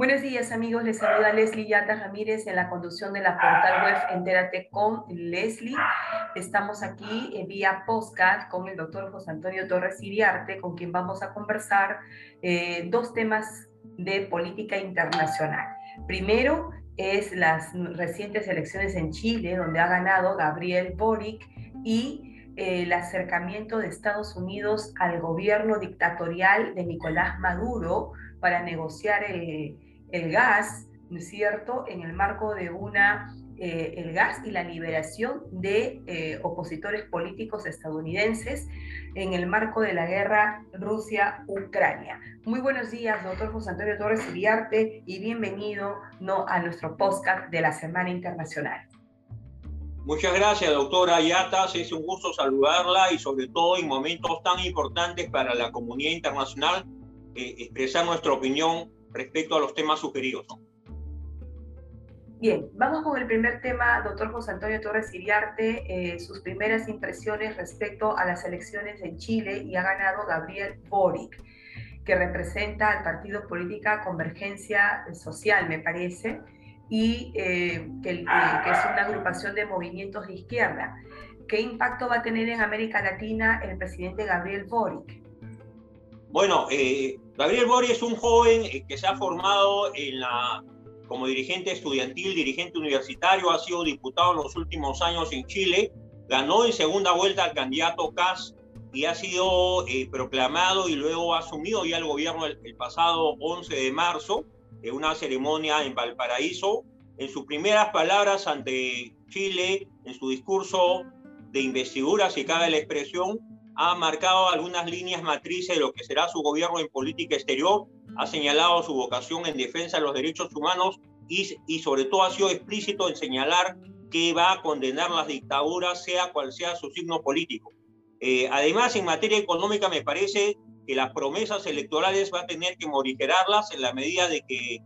Buenos días amigos, les saluda Leslie Yata Ramírez en la conducción de la portal web Entérate con Leslie. Estamos aquí eh, vía postcard con el doctor José Antonio Torres Iriarte, con quien vamos a conversar eh, dos temas de política internacional. Primero es las recientes elecciones en Chile, donde ha ganado Gabriel Boric y eh, el acercamiento de Estados Unidos al gobierno dictatorial de Nicolás Maduro para negociar el el gas, ¿no es cierto?, en el marco de una, eh, el gas y la liberación de eh, opositores políticos estadounidenses en el marco de la guerra Rusia-Ucrania. Muy buenos días, doctor José Antonio Torres Iriarte, y bienvenido ¿no? a nuestro podcast de la Semana Internacional. Muchas gracias, doctora Ayatas. Es un gusto saludarla y sobre todo en momentos tan importantes para la comunidad internacional, eh, expresar nuestra opinión respecto a los temas sugeridos. Bien, vamos con el primer tema, doctor José Antonio Torres Iriarte, eh, sus primeras impresiones respecto a las elecciones en Chile y ha ganado Gabriel Boric, que representa al partido política Convergencia Social, me parece, y eh, que, que, es una agrupación de movimientos de izquierda. ¿Qué impacto va a tener en América Latina el presidente Gabriel Boric? Bueno, eh, Gabriel Bori es un joven eh, que se ha formado en la, como dirigente estudiantil, dirigente universitario, ha sido diputado en los últimos años en Chile, ganó en segunda vuelta al candidato Kass y ha sido eh, proclamado y luego asumido ya el gobierno el, pasado 11 de marzo en una ceremonia en Valparaíso. En sus primeras palabras ante Chile, en su discurso de investidura, si cabe la expresión, ha marcado algunas líneas matrices de lo que será su gobierno en política exterior, ha señalado su vocación en defensa de los derechos humanos y, y sobre todo ha sido explícito en señalar que va a condenar las dictaduras, sea cual sea su signo político. Eh, además, en materia económica, me parece que las promesas electorales va a tener que morigerarlas en la medida de que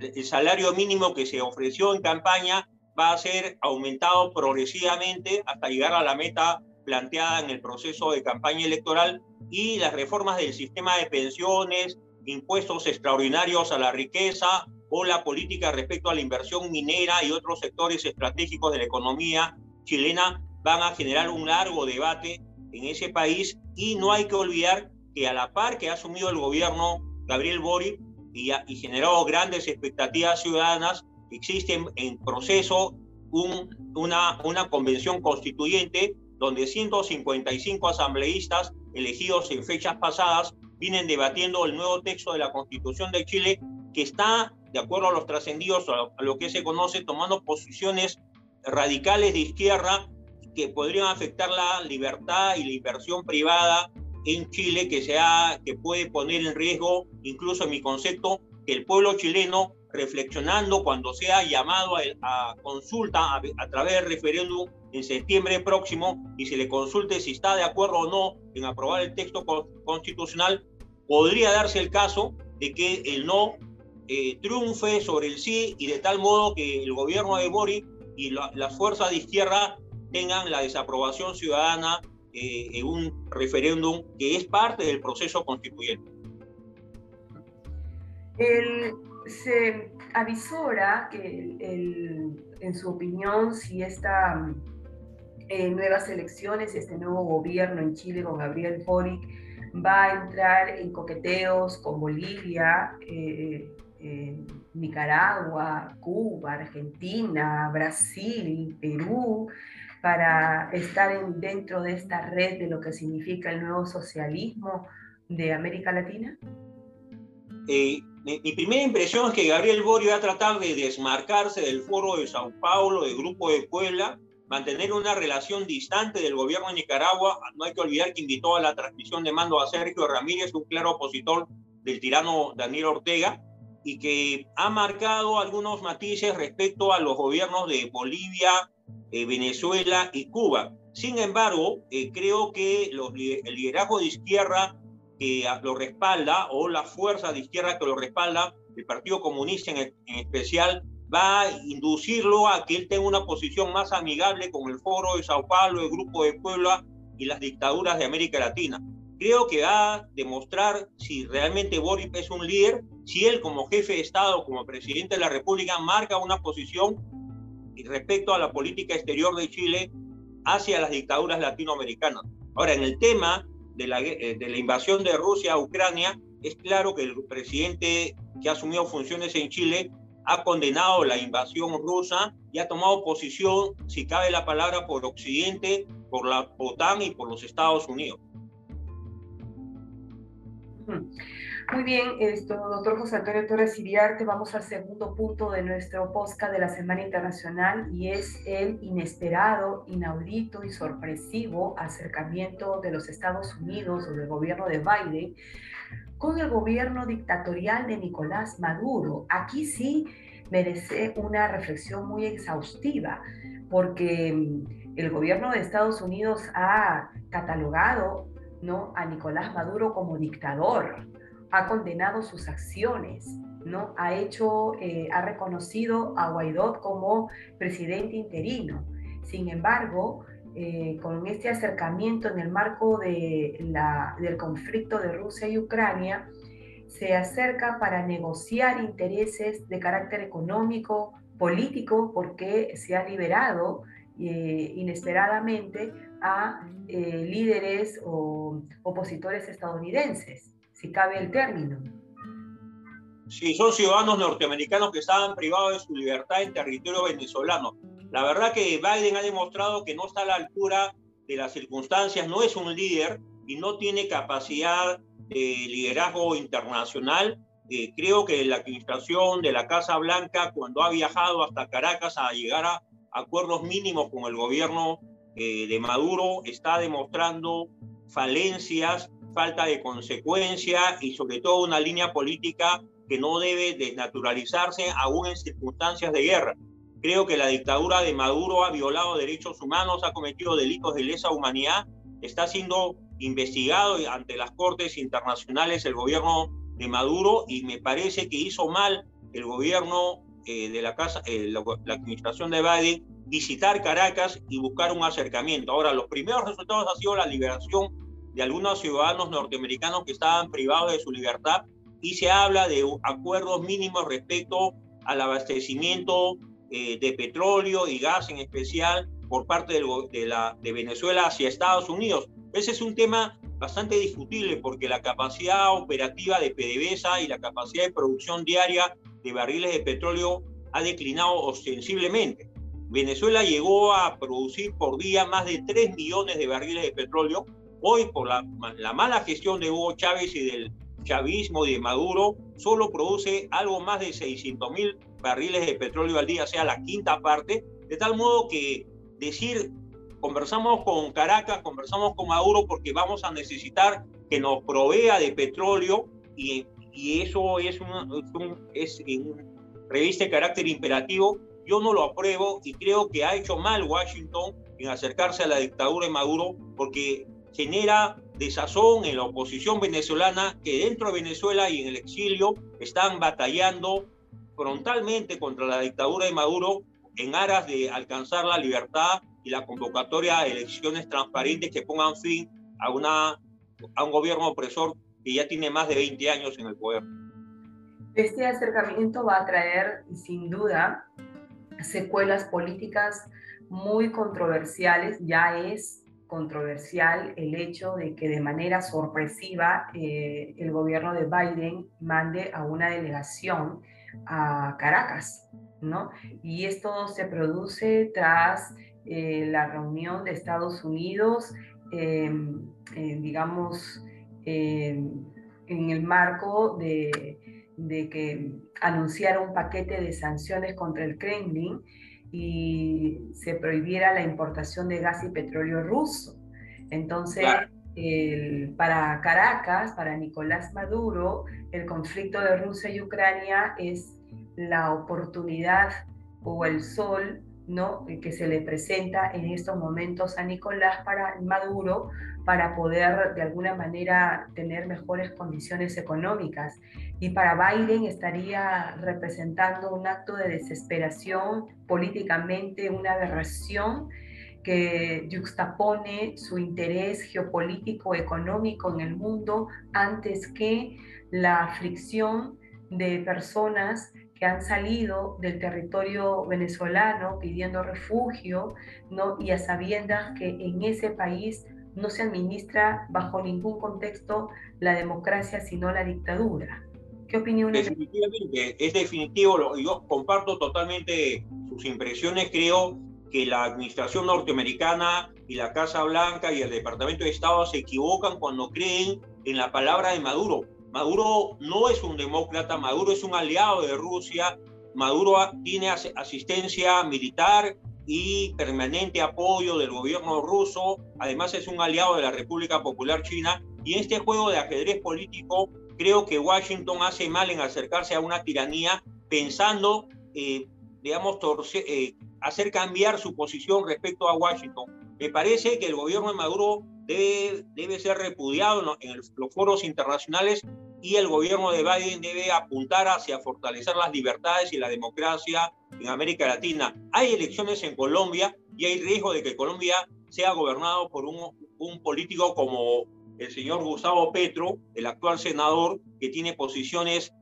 el salario mínimo que se ofreció en campaña va a ser aumentado progresivamente hasta llegar a la meta planteada en el proceso de campaña electoral y las reformas del sistema de pensiones, impuestos extraordinarios a la riqueza o la política respecto a la inversión minera y otros sectores estratégicos de la economía chilena van a generar un largo debate en ese país. Y no hay que olvidar que a la par que ha asumido el gobierno Gabriel Boric y, ha, generado grandes expectativas ciudadanas, existe en proceso un, una, una convención constituyente donde 155 asambleístas elegidos en fechas pasadas vienen debatiendo el nuevo texto de la Constitución de Chile que está, de acuerdo a los trascendidos, a lo que se conoce, tomando posiciones radicales de izquierda que podrían afectar la libertad y la inversión privada en Chile, que, sea, que puede poner en riesgo, incluso en mi concepto, que el pueblo chileno, reflexionando cuando sea llamado a, consulta a, a través del referéndum, en septiembre próximo y se le consulte si está de acuerdo o no en aprobar el texto constitucional, podría darse el caso de que el no eh, triunfe sobre el sí y de tal modo que el gobierno de Boric y las fuerzas de izquierda tengan la desaprobación ciudadana eh, en un referéndum que es parte del proceso constituyente. se avisora que en su opinión si esta nuevas elecciones, este nuevo gobierno en Chile con Gabriel Boric va a entrar en coqueteos con Bolivia, eh, Nicaragua, Cuba, Argentina, Brasil, Perú, para estar dentro de esta red de lo que significa el nuevo socialismo de América Latina? Eh, mi, primera impresión es que Gabriel Borio va a tratar de desmarcarse del foro de Sao Paulo, del Grupo de Puebla, mantener una relación distante del gobierno de Nicaragua. No hay que olvidar que invitó a la transmisión de mando a Sergio Ramírez, un claro opositor del tirano Daniel Ortega, y que ha marcado algunos matices respecto a los gobiernos de Bolivia, eh, Venezuela y Cuba. Sin embargo, eh, creo que el liderazgo de izquierda que lo respalda, o la fuerza de izquierda que lo respalda, el Partido Comunista en, especial, va a inducirlo a que él tenga una posición más amigable con el Foro de Sao Paulo, el Grupo de Puebla y las dictaduras de América Latina. Creo que va a demostrar si realmente Boris es un líder, si él como jefe de Estado, como presidente de la República, marca una posición respecto a la política exterior de Chile hacia las dictaduras latinoamericanas. Ahora, en el tema de la, eh, de la invasión de Rusia a Ucrania, es claro que el presidente que ha asumido funciones en Chile ha condenado la invasión rusa y ha tomado posición, si cabe la palabra, por Occidente, por la OTAN y por los Estados Unidos. Muy bien, esto, doctor José Antonio Torres Iriarte, vamos al segundo punto de nuestro podcast de la Semana Internacional y es el inesperado, inaudito y sorpresivo acercamiento de los Estados Unidos o del gobierno de Biden con el gobierno dictatorial de Nicolás Maduro. Aquí sí merece una reflexión muy exhaustiva porque mm, el gobierno de Estados Unidos ha catalogado a Nicolás Maduro como dictador, ha condenado sus acciones, ¿no? Ha hecho, eh, ha reconocido a Guaidó como presidente interino. Sin embargo, eh, con este acercamiento en el marco de la, del conflicto de Rusia y Ucrania, se acerca para negociar intereses de carácter económico, político, porque se ha liberado eh, inesperadamente a líderes o opositores estadounidenses si cabe el término. Sí, son ciudadanos norteamericanos que estaban privados de su libertad en territorio venezolano. La verdad que Biden ha demostrado que no está a la altura de las circunstancias, no es un líder y no tiene capacidad de liderazgo internacional. Eh, creo que la administración de la Casa Blanca, cuando ha viajado hasta Caracas a llegar a acuerdos mínimos con el gobierno eh, de Maduro, está demostrando falencias falta de consecuencia y sobre todo una línea política que no debe desnaturalizarse aún en circunstancias de guerra. Creo que la dictadura de Maduro ha violado derechos humanos, ha cometido delitos de lesa humanidad, está siendo investigado ante las cortes internacionales el gobierno de Maduro y me parece que hizo mal el gobierno eh, de la casa, eh, la, la administración de Biden visitar Caracas y buscar un acercamiento. Ahora, los primeros resultados han sido la liberación de algunos ciudadanos norteamericanos que estaban privados de su libertad y se habla de acuerdos mínimos respecto al abastecimiento eh, de petróleo y gas en especial por parte de, la, de Venezuela hacia Estados Unidos. Ese es un tema bastante discutible porque la capacidad operativa de PDVSA y la capacidad de producción diaria de barriles de petróleo ha declinado ostensiblemente. Venezuela llegó a producir por día más de 3 millones de barriles de petróleo Hoy, por la, mala gestión de Hugo Chávez y del chavismo de Maduro, solo produce algo más de 600 mil barriles de petróleo al día, sea la quinta parte, de tal modo que decir, conversamos con Caracas, conversamos con Maduro porque vamos a necesitar que nos provea de petróleo y, eso es, un, es un reviste carácter imperativo, yo no lo apruebo y creo que ha hecho mal Washington en acercarse a la dictadura de Maduro porque genera desazón en la oposición venezolana que dentro de Venezuela y en el exilio están batallando frontalmente contra la dictadura de Maduro en aras de alcanzar la libertad y la convocatoria de elecciones transparentes que pongan fin a, una, a un gobierno opresor que ya tiene más de 20 años en el poder. Este acercamiento va a traer, sin duda, secuelas políticas muy controversiales. Ya es controversial el hecho de que de manera sorpresiva eh, el gobierno de Biden mande a una delegación a Caracas, ¿no? Y esto se produce tras eh, la reunión de Estados Unidos, em, digamos, em, en el marco de, de que anunciara un paquete de sanciones contra el Kremlin y se prohibiera la importación de gas y petróleo ruso. Entonces, para Caracas, para Nicolás Maduro, el conflicto de Rusia y Ucrania es la oportunidad o el sol ¿no? que se le presenta en estos momentos a Nicolás para Maduro para poder de alguna manera tener mejores condiciones económicas. Y para Biden estaría representando un acto de desesperación políticamente, una aberración que juxtapone su interés geopolítico económico en el mundo antes que la fricción de personas que han salido del territorio venezolano pidiendo refugio, ¿no? y a sabiendas que en ese país no se administra bajo ningún contexto la democracia, sino la dictadura. ¿Qué opinión Definitivamente, es definitivo, yo comparto totalmente sus impresiones, creo que la administración norteamericana y la Casa Blanca y el Departamento de Estado se equivocan cuando creen en la palabra de Maduro. Maduro no es un demócrata, Maduro es un aliado de Rusia, Maduro tiene asistencia militar y permanente apoyo del gobierno ruso, además es un aliado de la República Popular China, y en este juego de ajedrez político creo que Washington hace mal en acercarse a una tiranía pensando, eh, digamos, eh, hacer cambiar su posición respecto a Washington. Me parece que el gobierno de Maduro debe, debe ser repudiado en los foros internacionales y el gobierno de Biden debe apuntar hacia fortalecer las libertades y la democracia en América Latina. Hay elecciones en Colombia y hay riesgo de que Colombia sea gobernado por un, un político como el señor Gustavo Petro, el actual senador, que tiene posiciones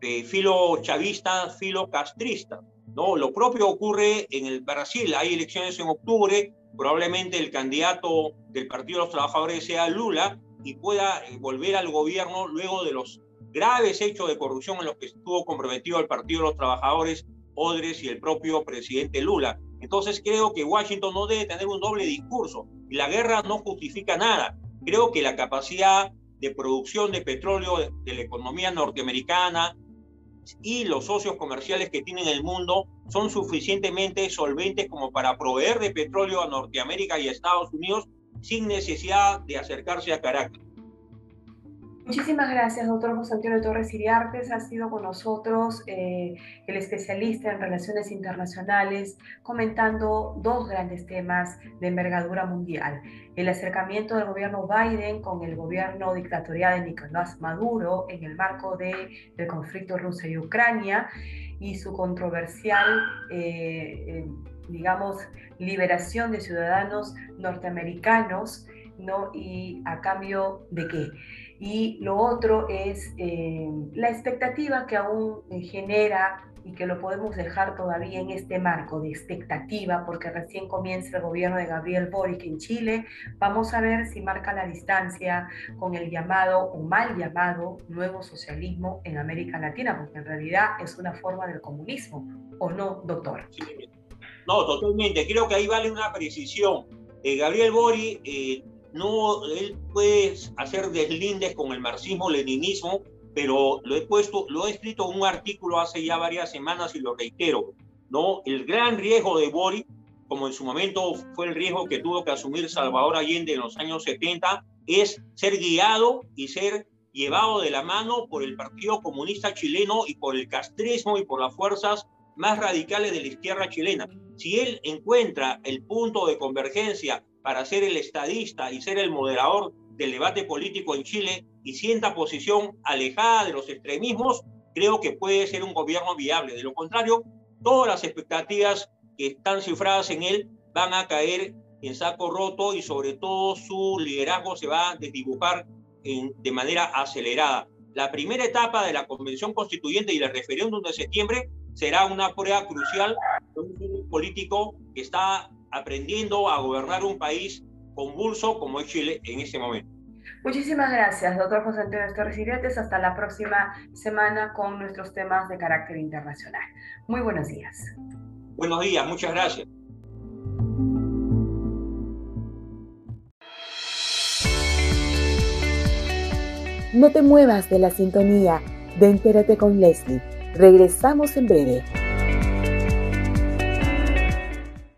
de filo chavista, filo castrista. ¿no? Lo propio ocurre en el Brasil, hay elecciones en octubre, probablemente el candidato del Partido de los Trabajadores sea Lula, y pueda eh, volver al gobierno luego de los graves hechos de corrupción en los que estuvo comprometido el Partido de los Trabajadores, Odres y el propio presidente Lula. Entonces creo que Washington no debe tener un doble discurso la guerra no justifica nada. Creo que la capacidad de producción de petróleo de la economía norteamericana y los socios comerciales que tiene el mundo son suficientemente solventes como para proveer de petróleo a Norteamérica y Estados Unidos sin necesidad de acercarse a Caracas. Muchísimas gracias, doctor José Antonio Torres Iriartes. Ha sido con nosotros eh, el especialista en relaciones internacionales, comentando dos grandes temas de envergadura mundial. El acercamiento del gobierno Biden con el gobierno dictatorial de Nicolás Maduro en el marco de, del conflicto Rusia y Ucrania y su controversial... Eh, digamos, liberación de ciudadanos norteamericanos, ¿no? Y a cambio de qué. Y lo otro es eh, la expectativa que aún eh, genera y que lo podemos dejar todavía en este marco de expectativa, porque recién comienza el gobierno de Gabriel Boric en Chile. Vamos a ver si marca la distancia con el llamado o mal llamado nuevo socialismo en América Latina, porque en realidad es una forma del comunismo, ¿o no, doctor? No, totalmente. Creo que ahí vale una precisión. Eh, Gabriel Bori, eh, no, él puede hacer deslindes con el marxismo-leninismo, pero lo he puesto, lo he escrito en un artículo hace ya varias semanas y lo reitero. ¿no? El gran riesgo de Bori, como en su momento fue el riesgo que tuvo que asumir Salvador Allende en los años 70, es ser guiado y ser llevado de la mano por el Partido Comunista Chileno y por el castrismo y por las fuerzas más radicales de la izquierda chilena. Si él encuentra el punto de convergencia para ser el estadista y ser el moderador del debate político en Chile y sienta posición alejada de los extremismos, creo que puede ser un gobierno viable. De lo contrario, todas las expectativas que están cifradas en él van a caer en saco roto y sobre todo su liderazgo se va a desdibujar de manera acelerada. La primera etapa de la Convención Constituyente y el referéndum de septiembre será una prueba crucial de un político que está aprendiendo a gobernar un país convulso como es Chile en ese momento. Muchísimas gracias, doctor José Antonio Torres Iriates. Hasta la próxima semana con nuestros temas de carácter internacional. Muy buenos días. Buenos días, muchas gracias. No te muevas de la sintonía de Entérate con Leslie. Regresamos en breve.